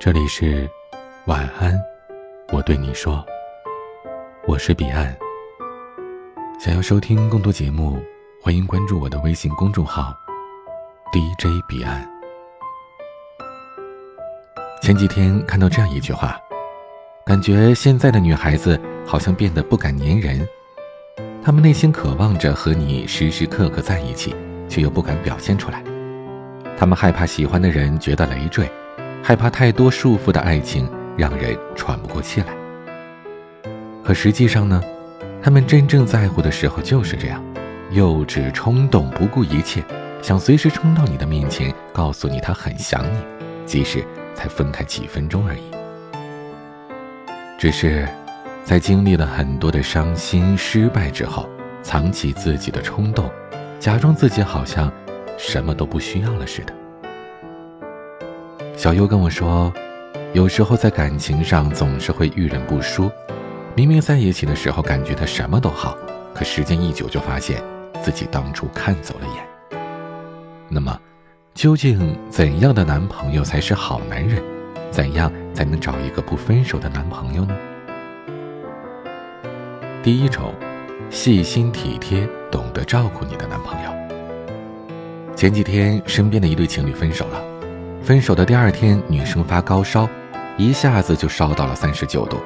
这里是晚安，我对你说，我是彼岸。想要收听更多节目，欢迎关注我的微信公众号 DJ 彼岸。前几天看到这样一句话，感觉现在的女孩子好像变得不敢粘人，她们内心渴望着和你时时刻刻在一起，却又不敢表现出来。她们害怕喜欢的人觉得累赘。害怕太多束缚的爱情让人喘不过气来。可实际上呢，他们真正在乎的时候就是这样，幼稚冲动，不顾一切，想随时冲到你的面前，告诉你他很想你，即使才分开几分钟而已。只是，在经历了很多的伤心失败之后，藏起自己的冲动，假装自己好像什么都不需要了似的。小优跟我说，有时候在感情上总是会遇人不淑，明明在一起的时候感觉他什么都好，可时间一久就发现自己当初看走了眼。那么，究竟怎样的男朋友才是好男人？怎样才能找一个不分手的男朋友呢？第一种，细心体贴、懂得照顾你的男朋友。前几天，身边的一对情侣分手了。分手的第二天，女生发高烧，一下子就烧到了三十九度。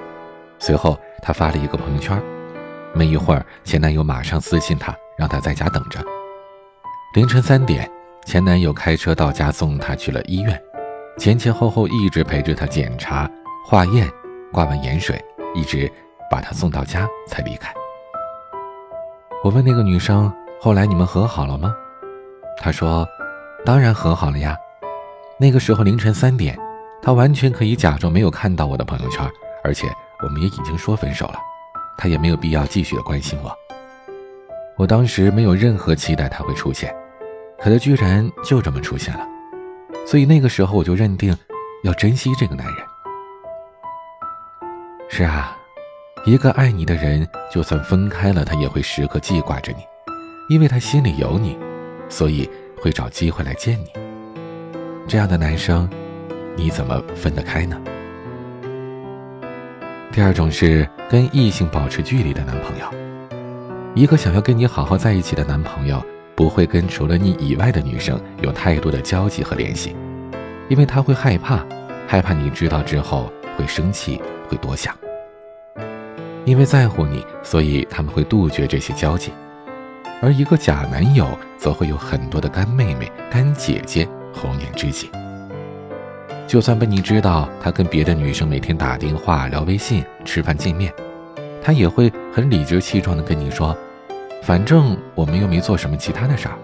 随后，她发了一个朋友圈，没一会儿，前男友马上私信她，让她在家等着。凌晨三点，前男友开车到家送她去了医院，前前后后一直陪着她检查、化验、挂完盐水，一直把她送到家才离开。我问那个女生：“后来你们和好了吗？”她说：“当然和好了呀。”那个时候凌晨三点，他完全可以假装没有看到我的朋友圈，而且我们也已经说分手了，他也没有必要继续的关心我。我当时没有任何期待他会出现，可他居然就这么出现了，所以那个时候我就认定要珍惜这个男人。是啊，一个爱你的人，就算分开了，他也会时刻记挂着你，因为他心里有你，所以会找机会来见你。这样的男生，你怎么分得开呢？第二种是跟异性保持距离的男朋友。一个想要跟你好好在一起的男朋友，不会跟除了你以外的女生有太多的交集和联系，因为他会害怕，害怕你知道之后会生气，会多想。因为在乎你，所以他们会杜绝这些交集。而一个假男友，则会有很多的干妹妹、干姐姐。红颜知己，就算被你知道他跟别的女生每天打电话、聊微信、吃饭见面，他也会很理直气壮的跟你说：“反正我们又没做什么其他的事儿。”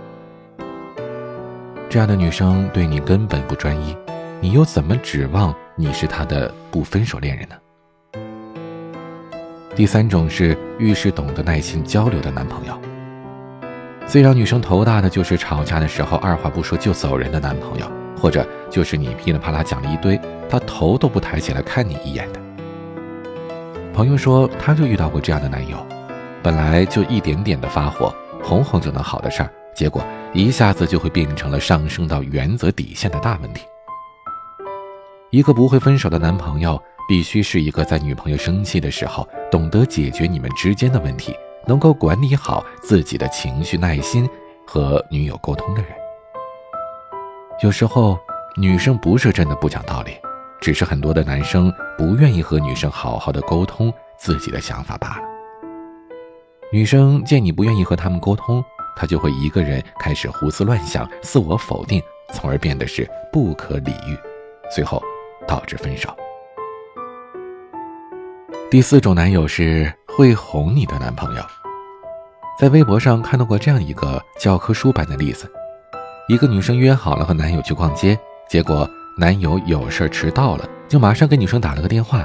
这样的女生对你根本不专一，你又怎么指望你是她的不分手恋人呢？第三种是遇事懂得耐心交流的男朋友。最让女生头大的就是吵架的时候二话不说就走人的男朋友，或者就是你噼里啪啦讲了一堆，他头都不抬起来看你一眼的。朋友说他就遇到过这样的男友，本来就一点点的发火，哄哄就能好的事儿，结果一下子就会变成了上升到原则底线的大问题。一个不会分手的男朋友，必须是一个在女朋友生气的时候懂得解决你们之间的问题。能够管理好自己的情绪、耐心和女友沟通的人，有时候女生不是真的不讲道理，只是很多的男生不愿意和女生好好的沟通自己的想法罢了。女生见你不愿意和他们沟通，她就会一个人开始胡思乱想、自我否定，从而变得是不可理喻，最后导致分手。第四种男友是会哄你的男朋友。在微博上看到过这样一个教科书般的例子：一个女生约好了和男友去逛街，结果男友有事迟到了，就马上给女生打了个电话，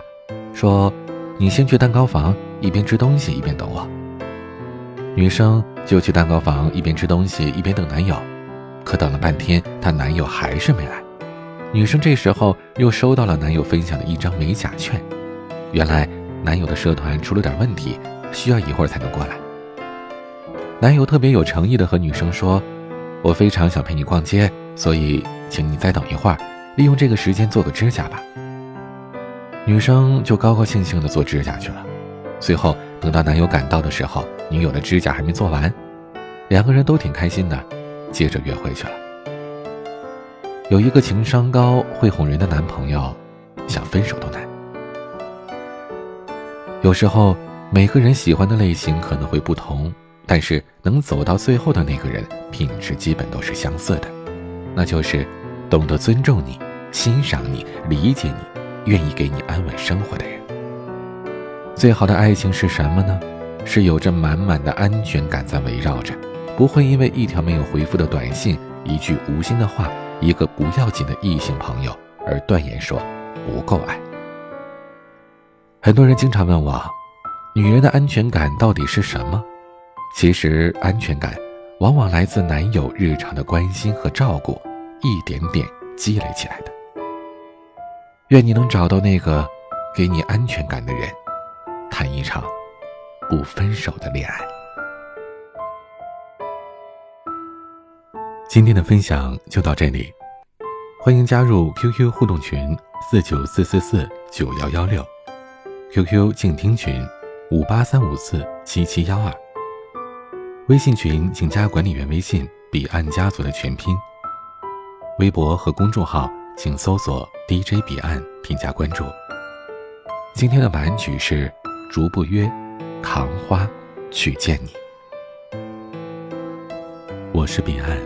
说：“你先去蛋糕房，一边吃东西一边等我。”女生就去蛋糕房，一边吃东西一边等男友，可等了半天，她男友还是没来。女生这时候又收到了男友分享的一张美甲券，原来男友的社团出了点问题，需要一会儿才能过来。男友特别有诚意的和女生说：“我非常想陪你逛街，所以请你再等一会儿，利用这个时间做个指甲吧。”女生就高高兴兴的做指甲去了。随后等到男友赶到的时候，女友的指甲还没做完，两个人都挺开心的，接着约会去了。有一个情商高、会哄人的男朋友，想分手都难。有时候，每个人喜欢的类型可能会不同，但是能走到最后的那个人，品质基本都是相似的，那就是懂得尊重你、欣赏你、理解你、愿意给你安稳生活的人。最好的爱情是什么呢？是有着满满的安全感在围绕着，不会因为一条没有回复的短信、一句无心的话、一个不要紧的异性朋友而断言说不够爱。很多人经常问我，女人的安全感到底是什么？其实，安全感往往来自男友日常的关心和照顾，一点点积累起来的。愿你能找到那个给你安全感的人，谈一场不分手的恋爱。今天的分享就到这里，欢迎加入 QQ 互动群四九四四四九幺幺六。QQ 静听群，五八三五四七七幺二。微信群请加管理员微信“彼岸家族”的全拼。微博和公众号请搜索 “DJ 彼岸”添加关注。今天的晚安曲是《逐步约扛花去见你》。我是彼岸，